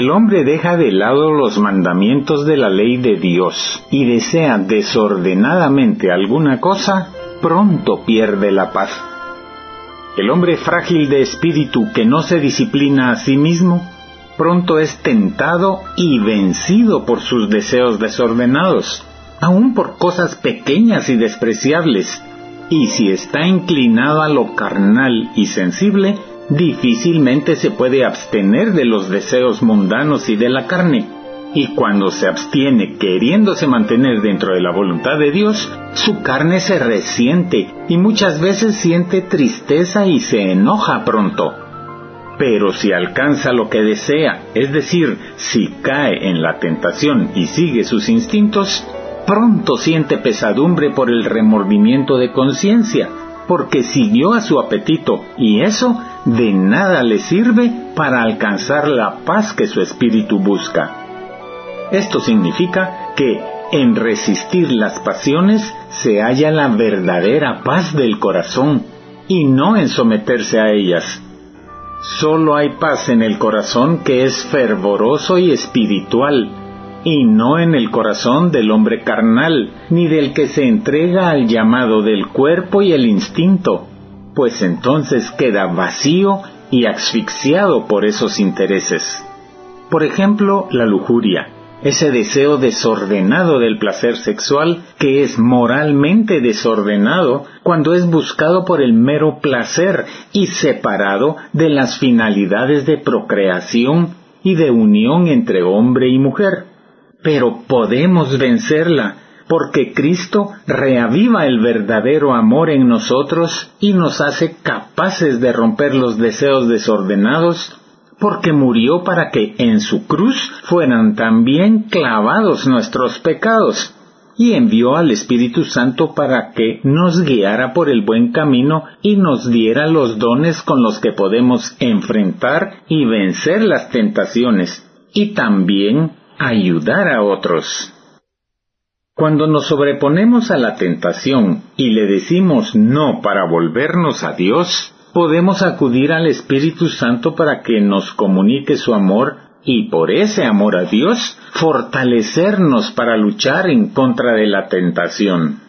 el hombre deja de lado los mandamientos de la ley de Dios y desea desordenadamente alguna cosa, pronto pierde la paz. El hombre frágil de espíritu que no se disciplina a sí mismo, pronto es tentado y vencido por sus deseos desordenados, aun por cosas pequeñas y despreciables, y si está inclinado a lo carnal y sensible, difícilmente se puede abstener de los deseos mundanos y de la carne. Y cuando se abstiene queriéndose mantener dentro de la voluntad de Dios, su carne se resiente y muchas veces siente tristeza y se enoja pronto. Pero si alcanza lo que desea, es decir, si cae en la tentación y sigue sus instintos, pronto siente pesadumbre por el remordimiento de conciencia, porque siguió a su apetito y eso de nada le sirve para alcanzar la paz que su espíritu busca. Esto significa que en resistir las pasiones se halla la verdadera paz del corazón y no en someterse a ellas. Solo hay paz en el corazón que es fervoroso y espiritual, y no en el corazón del hombre carnal, ni del que se entrega al llamado del cuerpo y el instinto, pues entonces queda vacío y asfixiado por esos intereses. Por ejemplo, la lujuria, ese deseo desordenado del placer sexual que es moralmente desordenado cuando es buscado por el mero placer y separado de las finalidades de procreación y de unión entre hombre y mujer. Pero podemos vencerla porque Cristo reaviva el verdadero amor en nosotros y nos hace capaces de romper los deseos desordenados, porque murió para que en su cruz fueran también clavados nuestros pecados, y envió al Espíritu Santo para que nos guiara por el buen camino y nos diera los dones con los que podemos enfrentar y vencer las tentaciones, y también ayudar a otros. Cuando nos sobreponemos a la tentación y le decimos no para volvernos a Dios, podemos acudir al Espíritu Santo para que nos comunique su amor y por ese amor a Dios fortalecernos para luchar en contra de la tentación.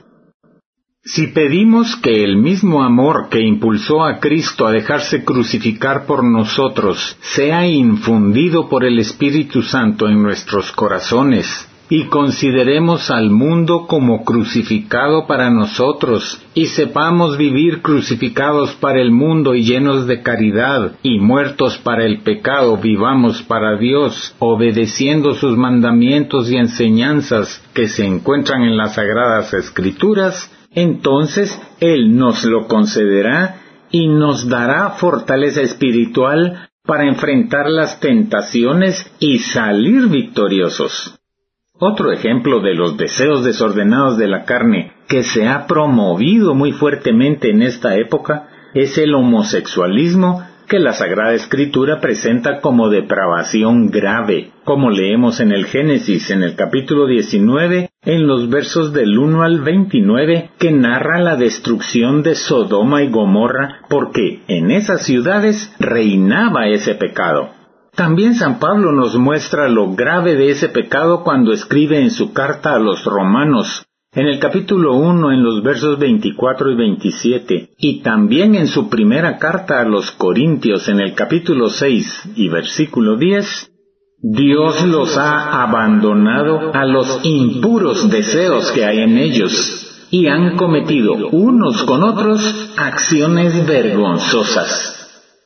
Si pedimos que el mismo amor que impulsó a Cristo a dejarse crucificar por nosotros sea infundido por el Espíritu Santo en nuestros corazones, y consideremos al mundo como crucificado para nosotros, y sepamos vivir crucificados para el mundo y llenos de caridad, y muertos para el pecado vivamos para Dios, obedeciendo sus mandamientos y enseñanzas que se encuentran en las sagradas escrituras, entonces Él nos lo concederá y nos dará fortaleza espiritual para enfrentar las tentaciones y salir victoriosos. Otro ejemplo de los deseos desordenados de la carne que se ha promovido muy fuertemente en esta época es el homosexualismo que la Sagrada Escritura presenta como depravación grave, como leemos en el Génesis en el capítulo 19, en los versos del 1 al 29, que narra la destrucción de Sodoma y Gomorra, porque en esas ciudades reinaba ese pecado. También San Pablo nos muestra lo grave de ese pecado cuando escribe en su carta a los romanos, en el capítulo 1 en los versos 24 y 27, y también en su primera carta a los Corintios en el capítulo 6 y versículo 10, Dios los ha abandonado a los impuros deseos que hay en ellos, y han cometido unos con otros acciones vergonzosas.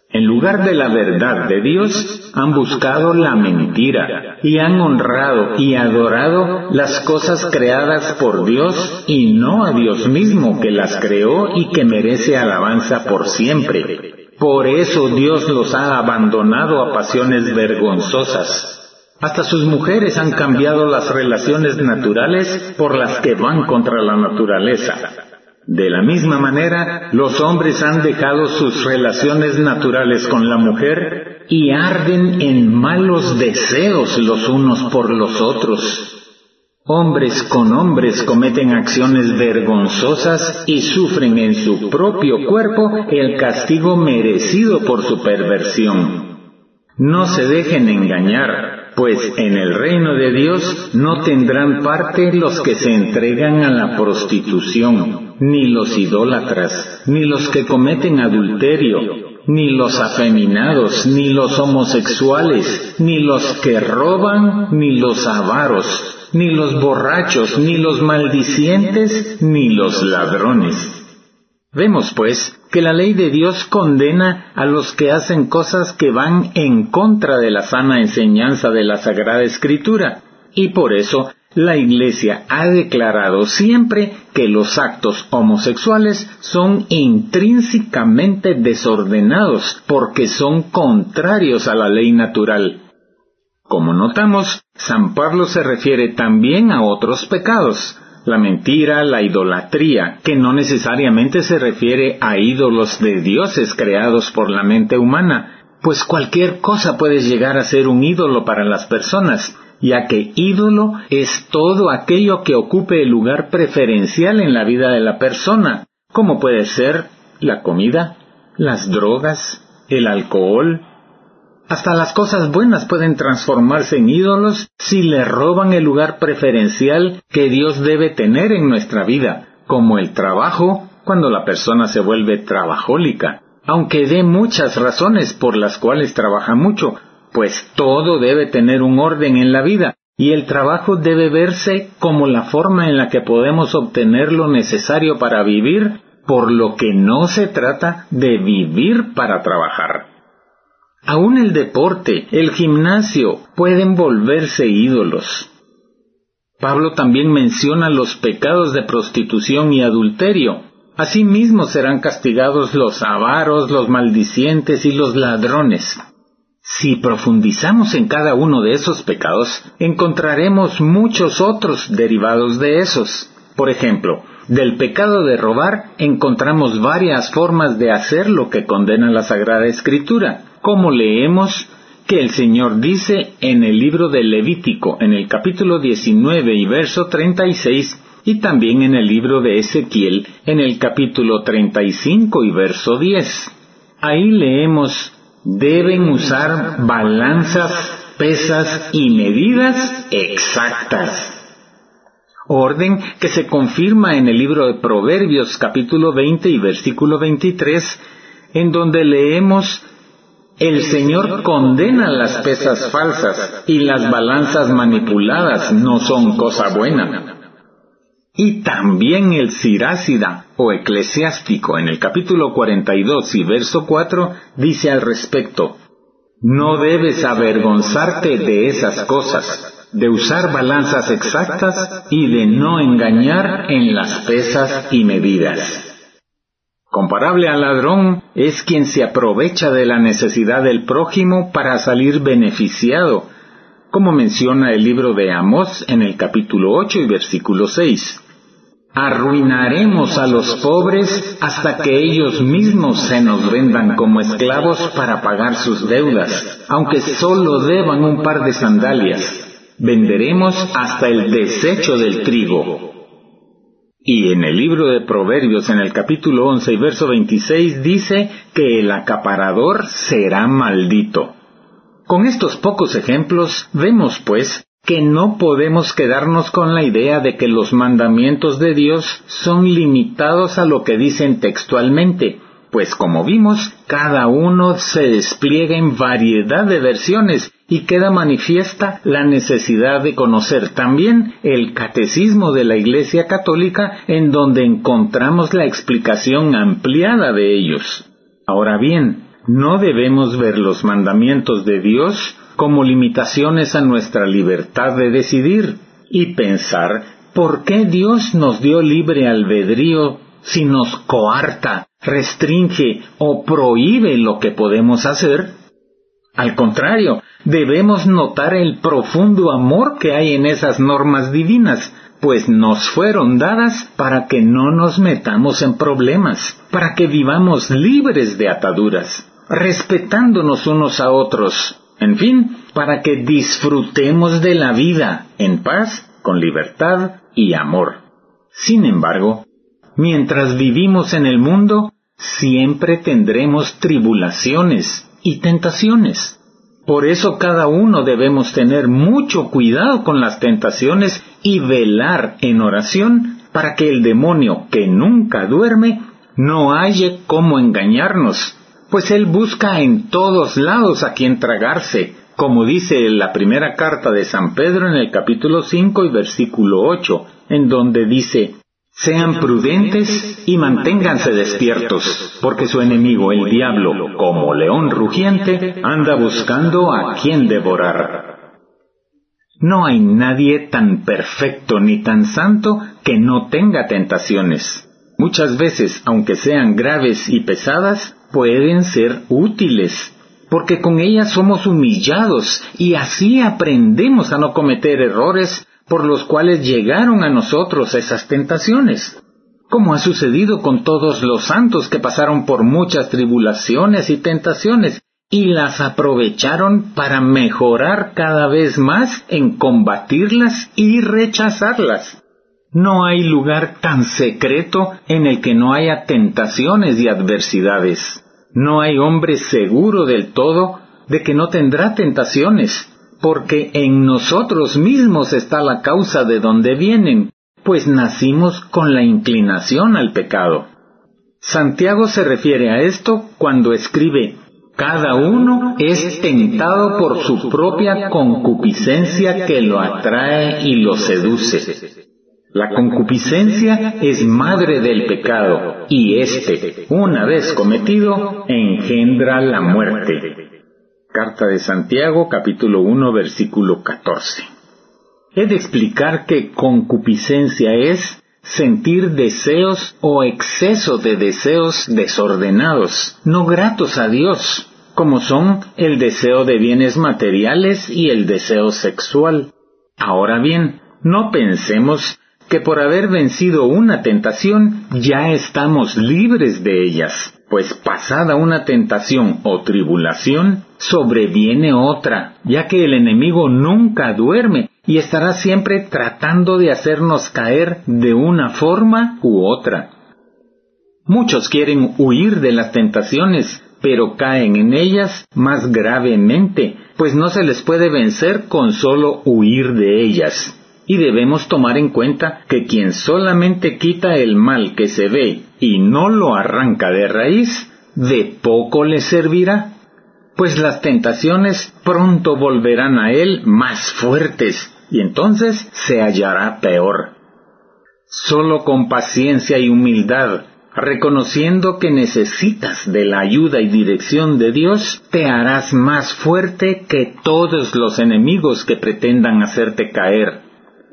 En lugar de la verdad de Dios, han buscado la mentira y han honrado y adorado las cosas creadas por Dios y no a Dios mismo que las creó y que merece alabanza por siempre. Por eso Dios los ha abandonado a pasiones vergonzosas. Hasta sus mujeres han cambiado las relaciones naturales por las que van contra la naturaleza de la misma manera, los hombres han dejado sus relaciones naturales con la mujer y arden en malos deseos los unos por los otros. Hombres con hombres cometen acciones vergonzosas y sufren en su propio cuerpo el castigo merecido por su perversión. No se dejen engañar pues en el reino de Dios no tendrán parte los que se entregan a la prostitución, ni los idólatras, ni los que cometen adulterio, ni los afeminados, ni los homosexuales, ni los que roban, ni los avaros, ni los borrachos, ni los maldicientes, ni los ladrones. Vemos, pues, que la ley de Dios condena a los que hacen cosas que van en contra de la sana enseñanza de la Sagrada Escritura, y por eso la Iglesia ha declarado siempre que los actos homosexuales son intrínsecamente desordenados porque son contrarios a la ley natural. Como notamos, San Pablo se refiere también a otros pecados, la mentira, la idolatría, que no necesariamente se refiere a ídolos de dioses creados por la mente humana, pues cualquier cosa puede llegar a ser un ídolo para las personas, ya que ídolo es todo aquello que ocupe el lugar preferencial en la vida de la persona, como puede ser la comida, las drogas, el alcohol, hasta las cosas buenas pueden transformarse en ídolos si le roban el lugar preferencial que Dios debe tener en nuestra vida, como el trabajo cuando la persona se vuelve trabajólica, aunque dé muchas razones por las cuales trabaja mucho, pues todo debe tener un orden en la vida, y el trabajo debe verse como la forma en la que podemos obtener lo necesario para vivir, por lo que no se trata de vivir para trabajar. Aún el deporte, el gimnasio, pueden volverse ídolos. Pablo también menciona los pecados de prostitución y adulterio. Asimismo serán castigados los avaros, los maldicientes y los ladrones. Si profundizamos en cada uno de esos pecados, encontraremos muchos otros derivados de esos. Por ejemplo, del pecado de robar encontramos varias formas de hacer lo que condena la Sagrada Escritura como leemos que el Señor dice en el libro de Levítico, en el capítulo 19 y verso 36, y también en el libro de Ezequiel, en el capítulo 35 y verso 10. Ahí leemos, deben usar balanzas, pesas y medidas exactas. Orden que se confirma en el libro de Proverbios capítulo 20 y versículo 23, en donde leemos el Señor condena las pesas falsas y las balanzas manipuladas no son cosa buena. Y también el Sirácida o eclesiástico en el capítulo 42 y verso 4 dice al respecto, no debes avergonzarte de esas cosas, de usar balanzas exactas y de no engañar en las pesas y medidas. Comparable al ladrón es quien se aprovecha de la necesidad del prójimo para salir beneficiado, como menciona el libro de Amós en el capítulo 8 y versículo 6. Arruinaremos a los pobres hasta que ellos mismos se nos vendan como esclavos para pagar sus deudas, aunque solo deban un par de sandalias. Venderemos hasta el desecho del trigo, y en el libro de Proverbios, en el capítulo 11 y verso 26, dice que el acaparador será maldito. Con estos pocos ejemplos, vemos pues que no podemos quedarnos con la idea de que los mandamientos de Dios son limitados a lo que dicen textualmente, pues como vimos, cada uno se despliega en variedad de versiones y queda manifiesta la necesidad de conocer también el catecismo de la Iglesia Católica en donde encontramos la explicación ampliada de ellos. Ahora bien, no debemos ver los mandamientos de Dios como limitaciones a nuestra libertad de decidir y pensar por qué Dios nos dio libre albedrío si nos coarta, restringe o prohíbe lo que podemos hacer. Al contrario, debemos notar el profundo amor que hay en esas normas divinas, pues nos fueron dadas para que no nos metamos en problemas, para que vivamos libres de ataduras, respetándonos unos a otros, en fin, para que disfrutemos de la vida en paz, con libertad y amor. Sin embargo, mientras vivimos en el mundo, siempre tendremos tribulaciones y tentaciones. Por eso cada uno debemos tener mucho cuidado con las tentaciones y velar en oración para que el demonio, que nunca duerme, no halle cómo engañarnos, pues él busca en todos lados a quien tragarse, como dice la primera carta de San Pedro en el capítulo 5 y versículo 8, en donde dice, sean prudentes y manténganse despiertos, porque su enemigo, el diablo, como león rugiente, anda buscando a quien devorar. No hay nadie tan perfecto ni tan santo que no tenga tentaciones. Muchas veces, aunque sean graves y pesadas, pueden ser útiles porque con ellas somos humillados y así aprendemos a no cometer errores por los cuales llegaron a nosotros esas tentaciones, como ha sucedido con todos los santos que pasaron por muchas tribulaciones y tentaciones y las aprovecharon para mejorar cada vez más en combatirlas y rechazarlas. No hay lugar tan secreto en el que no haya tentaciones y adversidades. No hay hombre seguro del todo de que no tendrá tentaciones, porque en nosotros mismos está la causa de donde vienen, pues nacimos con la inclinación al pecado. Santiago se refiere a esto cuando escribe, cada uno es tentado por su propia concupiscencia que lo atrae y lo seduce. La concupiscencia es madre del pecado y éste, una vez cometido, engendra la muerte. Carta de Santiago capítulo 1 versículo 14. He de explicar que concupiscencia es sentir deseos o exceso de deseos desordenados, no gratos a Dios, como son el deseo de bienes materiales y el deseo sexual. Ahora bien, no pensemos que por haber vencido una tentación ya estamos libres de ellas, pues pasada una tentación o tribulación, sobreviene otra, ya que el enemigo nunca duerme y estará siempre tratando de hacernos caer de una forma u otra. Muchos quieren huir de las tentaciones, pero caen en ellas más gravemente, pues no se les puede vencer con solo huir de ellas y debemos tomar en cuenta que quien solamente quita el mal que se ve y no lo arranca de raíz, de poco le servirá, pues las tentaciones pronto volverán a él más fuertes y entonces se hallará peor. Solo con paciencia y humildad, reconociendo que necesitas de la ayuda y dirección de Dios, te harás más fuerte que todos los enemigos que pretendan hacerte caer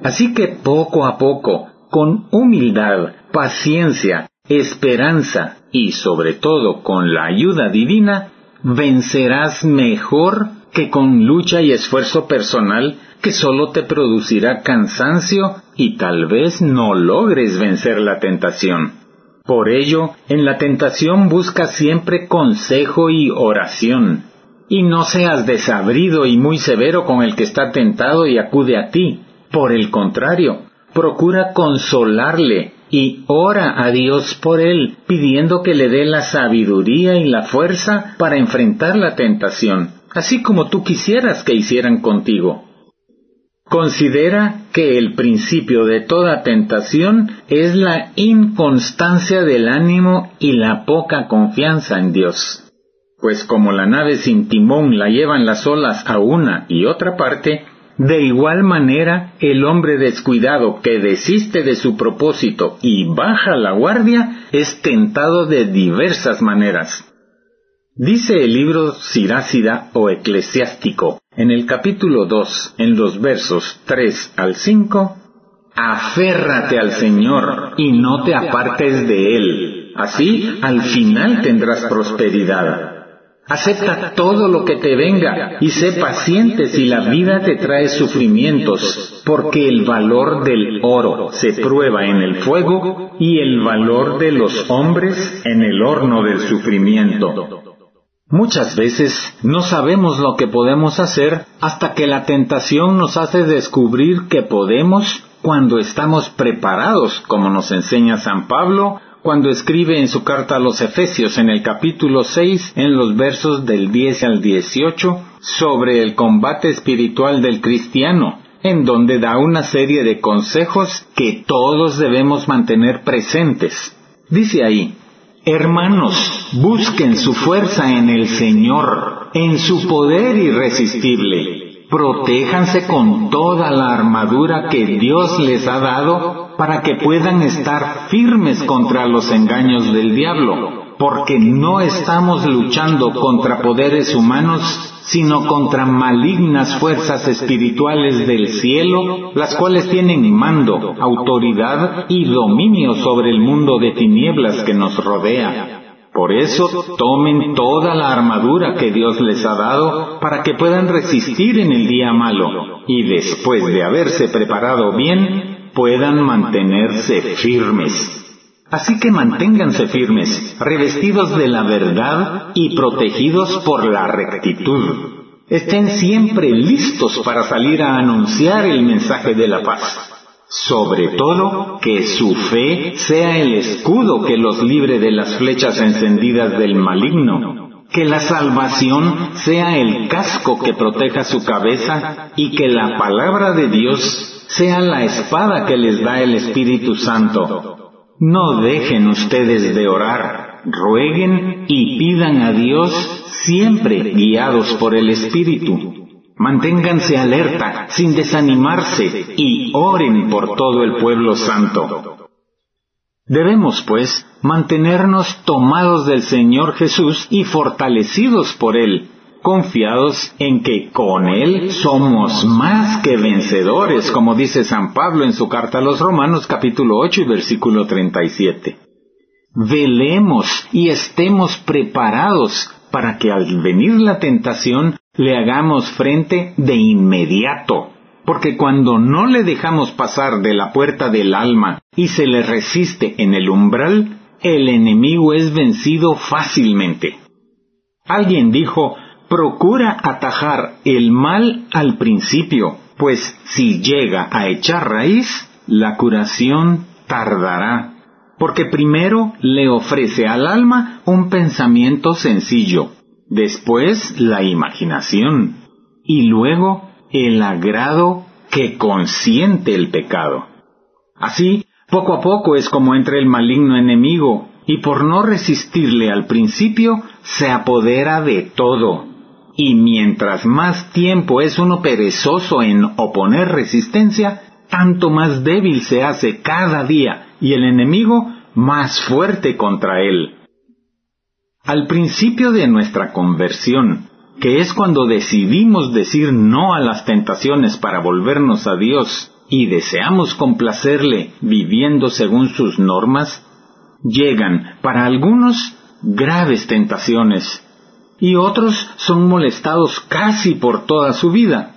Así que poco a poco, con humildad, paciencia, esperanza y sobre todo con la ayuda divina, vencerás mejor que con lucha y esfuerzo personal que solo te producirá cansancio y tal vez no logres vencer la tentación. Por ello, en la tentación busca siempre consejo y oración. Y no seas desabrido y muy severo con el que está tentado y acude a ti, por el contrario, procura consolarle y ora a Dios por él, pidiendo que le dé la sabiduría y la fuerza para enfrentar la tentación, así como tú quisieras que hicieran contigo. Considera que el principio de toda tentación es la inconstancia del ánimo y la poca confianza en Dios. Pues como la nave sin timón la llevan las olas a una y otra parte, de igual manera, el hombre descuidado que desiste de su propósito y baja la guardia es tentado de diversas maneras. Dice el libro Sirácida o Eclesiástico, en el capítulo 2, en los versos 3 al 5, Aférrate al Señor y no te apartes de Él. Así al final tendrás prosperidad. Acepta todo lo que te venga y sé paciente si la vida te trae sufrimientos, porque el valor del oro se prueba en el fuego y el valor de los hombres en el horno del sufrimiento. Muchas veces no sabemos lo que podemos hacer hasta que la tentación nos hace descubrir que podemos cuando estamos preparados, como nos enseña San Pablo cuando escribe en su carta a los Efesios en el capítulo 6, en los versos del 10 al 18, sobre el combate espiritual del cristiano, en donde da una serie de consejos que todos debemos mantener presentes. Dice ahí, Hermanos, busquen su fuerza en el Señor, en su poder irresistible. Protéjanse con toda la armadura que Dios les ha dado para que puedan estar firmes contra los engaños del diablo, porque no estamos luchando contra poderes humanos, sino contra malignas fuerzas espirituales del cielo, las cuales tienen mando, autoridad y dominio sobre el mundo de tinieblas que nos rodea. Por eso tomen toda la armadura que Dios les ha dado para que puedan resistir en el día malo y después de haberse preparado bien, puedan mantenerse firmes. Así que manténganse firmes, revestidos de la verdad y protegidos por la rectitud. Estén siempre listos para salir a anunciar el mensaje de la paz. Sobre todo, que su fe sea el escudo que los libre de las flechas encendidas del maligno. Que la salvación sea el casco que proteja su cabeza y que la palabra de Dios sea la espada que les da el Espíritu Santo no dejen ustedes de orar, rueguen y pidan a Dios siempre guiados por el Espíritu. Manténganse alerta, sin desanimarse, y oren por todo el pueblo santo. Debemos, pues, mantenernos tomados del Señor Jesús y fortalecidos por Él, confiados en que con Él somos más que vencedores, como dice San Pablo en su carta a los Romanos capítulo 8 y versículo 37. Velemos y estemos preparados para que al venir la tentación le hagamos frente de inmediato. Porque cuando no le dejamos pasar de la puerta del alma y se le resiste en el umbral, el enemigo es vencido fácilmente. Alguien dijo, procura atajar el mal al principio, pues si llega a echar raíz, la curación tardará, porque primero le ofrece al alma un pensamiento sencillo, después la imaginación, y luego el agrado que consiente el pecado. Así, poco a poco es como entra el maligno enemigo, y por no resistirle al principio, se apodera de todo, y mientras más tiempo es uno perezoso en oponer resistencia, tanto más débil se hace cada día y el enemigo más fuerte contra él. Al principio de nuestra conversión, que es cuando decidimos decir no a las tentaciones para volvernos a Dios y deseamos complacerle viviendo según sus normas, llegan para algunos graves tentaciones y otros son molestados casi por toda su vida,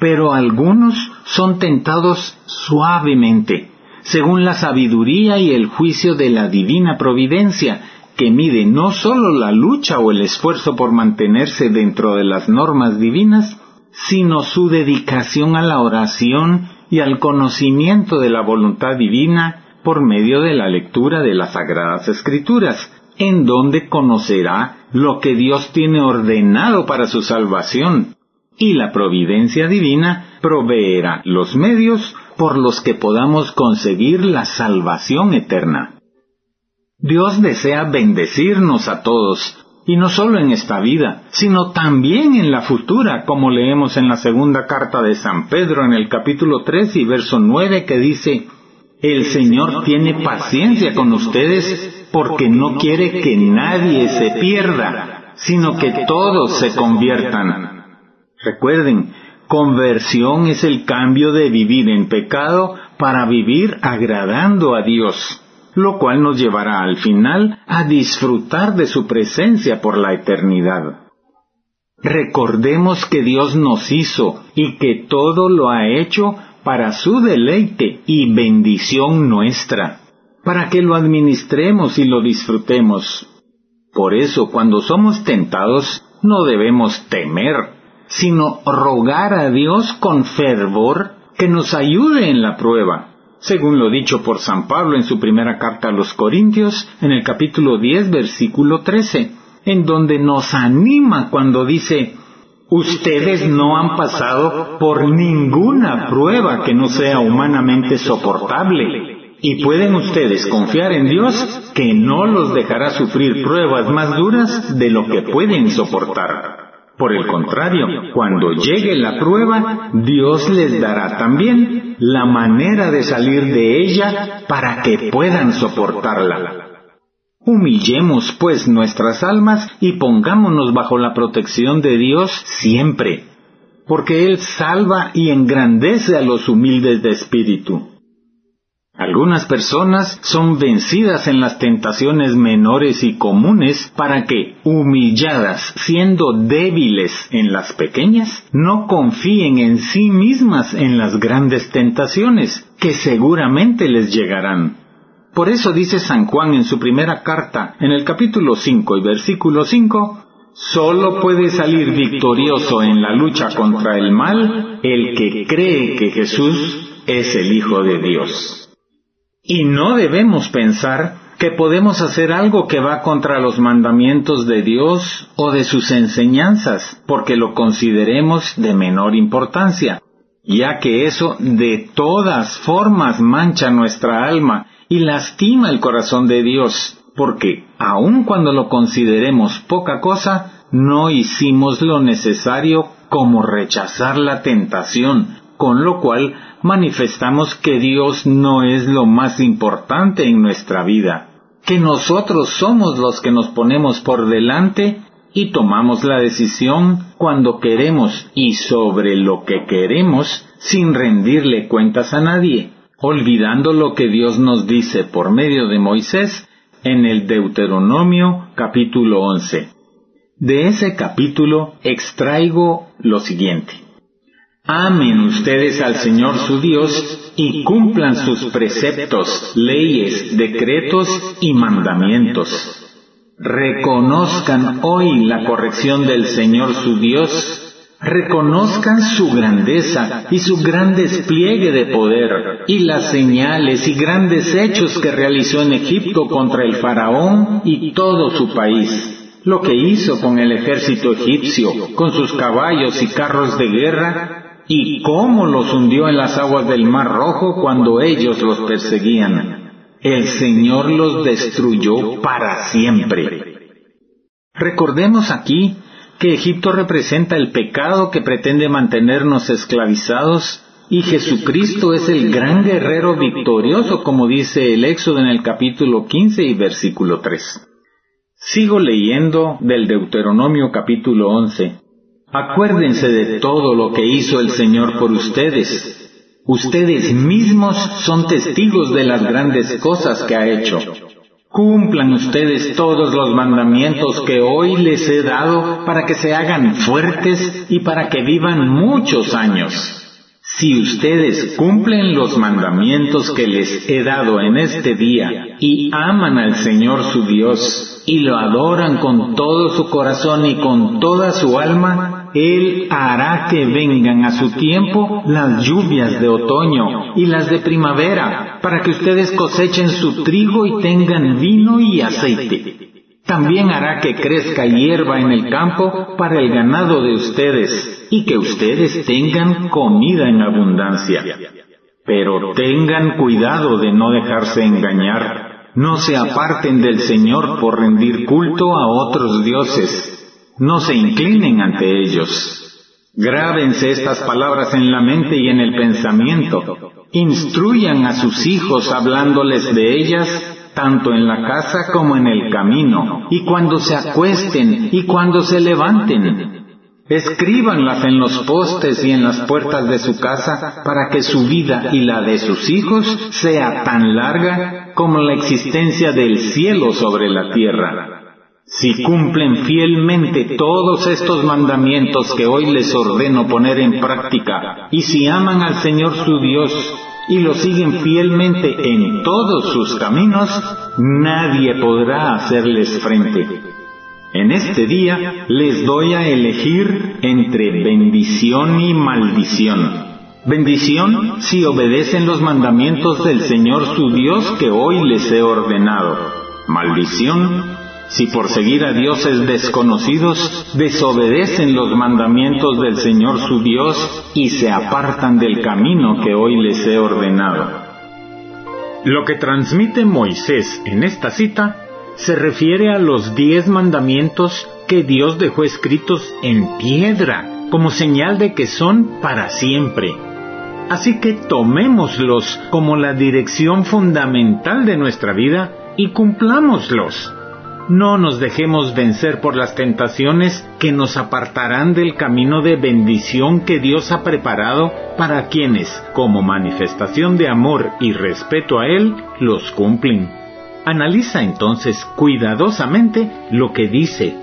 pero algunos son tentados suavemente, según la sabiduría y el juicio de la divina providencia, que mide no sólo la lucha o el esfuerzo por mantenerse dentro de las normas divinas, sino su dedicación a la oración y al conocimiento de la voluntad divina por medio de la lectura de las Sagradas Escrituras, en donde conocerá lo que Dios tiene ordenado para su salvación, y la providencia divina proveerá los medios por los que podamos conseguir la salvación eterna. Dios desea bendecirnos a todos, y no solo en esta vida, sino también en la futura, como leemos en la segunda carta de San Pedro en el capítulo 3 y verso 9 que dice, El Señor tiene paciencia con ustedes porque no quiere que nadie se pierda, sino que todos se conviertan. Recuerden, conversión es el cambio de vivir en pecado para vivir agradando a Dios, lo cual nos llevará al final a disfrutar de su presencia por la eternidad. Recordemos que Dios nos hizo y que todo lo ha hecho para su deleite y bendición nuestra para que lo administremos y lo disfrutemos. Por eso, cuando somos tentados, no debemos temer, sino rogar a Dios con fervor que nos ayude en la prueba, según lo dicho por San Pablo en su primera carta a los Corintios, en el capítulo 10, versículo 13, en donde nos anima cuando dice, Ustedes no han pasado por ninguna prueba que no sea humanamente soportable. Y pueden ustedes confiar en Dios que no los dejará sufrir pruebas más duras de lo que pueden soportar. Por el contrario, cuando llegue la prueba, Dios les dará también la manera de salir de ella para que puedan soportarla. Humillemos pues nuestras almas y pongámonos bajo la protección de Dios siempre, porque Él salva y engrandece a los humildes de espíritu. Algunas personas son vencidas en las tentaciones menores y comunes para que, humilladas, siendo débiles en las pequeñas, no confíen en sí mismas en las grandes tentaciones, que seguramente les llegarán. Por eso dice San Juan en su primera carta, en el capítulo 5 y versículo 5, Solo puede salir victorioso en la lucha contra el mal el que cree que Jesús es el Hijo de Dios. Y no debemos pensar que podemos hacer algo que va contra los mandamientos de Dios o de sus enseñanzas, porque lo consideremos de menor importancia, ya que eso de todas formas mancha nuestra alma y lastima el corazón de Dios, porque aun cuando lo consideremos poca cosa, no hicimos lo necesario como rechazar la tentación, con lo cual manifestamos que Dios no es lo más importante en nuestra vida, que nosotros somos los que nos ponemos por delante y tomamos la decisión cuando queremos y sobre lo que queremos sin rendirle cuentas a nadie, olvidando lo que Dios nos dice por medio de Moisés en el Deuteronomio capítulo 11. De ese capítulo extraigo lo siguiente. Amen ustedes al Señor su Dios y cumplan sus preceptos, leyes, decretos y mandamientos. Reconozcan hoy la corrección del Señor su Dios, reconozcan su grandeza y su gran despliegue de poder y las señales y grandes hechos que realizó en Egipto contra el faraón y todo su país lo que hizo con el ejército egipcio, con sus caballos y carros de guerra, y cómo los hundió en las aguas del Mar Rojo cuando ellos los perseguían. El Señor los destruyó para siempre. Recordemos aquí que Egipto representa el pecado que pretende mantenernos esclavizados y Jesucristo es el gran guerrero victorioso como dice el Éxodo en el capítulo 15 y versículo 3. Sigo leyendo del Deuteronomio capítulo 11. Acuérdense de todo lo que hizo el Señor por ustedes. Ustedes mismos son testigos de las grandes cosas que ha hecho. Cumplan ustedes todos los mandamientos que hoy les he dado para que se hagan fuertes y para que vivan muchos años. Si ustedes cumplen los mandamientos que les he dado en este día y aman al Señor su Dios y lo adoran con todo su corazón y con toda su alma, él hará que vengan a su tiempo las lluvias de otoño y las de primavera, para que ustedes cosechen su trigo y tengan vino y aceite. También hará que crezca hierba en el campo para el ganado de ustedes y que ustedes tengan comida en abundancia. Pero tengan cuidado de no dejarse engañar. No se aparten del Señor por rendir culto a otros dioses no se inclinen ante ellos. Grábense estas palabras en la mente y en el pensamiento. Instruyan a sus hijos hablándoles de ellas, tanto en la casa como en el camino, y cuando se acuesten y cuando se levanten. Escríbanlas en los postes y en las puertas de su casa para que su vida y la de sus hijos sea tan larga como la existencia del cielo sobre la tierra. Si cumplen fielmente todos estos mandamientos que hoy les ordeno poner en práctica, y si aman al Señor su Dios y lo siguen fielmente en todos sus caminos, nadie podrá hacerles frente. En este día les doy a elegir entre bendición y maldición. Bendición si obedecen los mandamientos del Señor su Dios que hoy les he ordenado. Maldición si por seguir a dioses desconocidos desobedecen los mandamientos del Señor su Dios y se apartan del camino que hoy les he ordenado. Lo que transmite Moisés en esta cita se refiere a los diez mandamientos que Dios dejó escritos en piedra, como señal de que son para siempre. Así que tomémoslos como la dirección fundamental de nuestra vida y cumplámoslos. No nos dejemos vencer por las tentaciones que nos apartarán del camino de bendición que Dios ha preparado para quienes, como manifestación de amor y respeto a Él, los cumplen. Analiza entonces cuidadosamente lo que dice.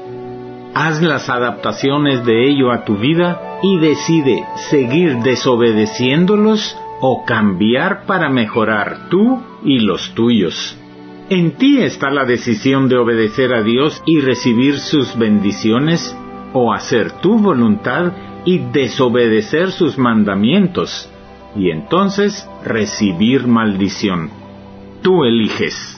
Haz las adaptaciones de ello a tu vida y decide seguir desobedeciéndolos o cambiar para mejorar tú y los tuyos. En ti está la decisión de obedecer a Dios y recibir sus bendiciones o hacer tu voluntad y desobedecer sus mandamientos y entonces recibir maldición. Tú eliges.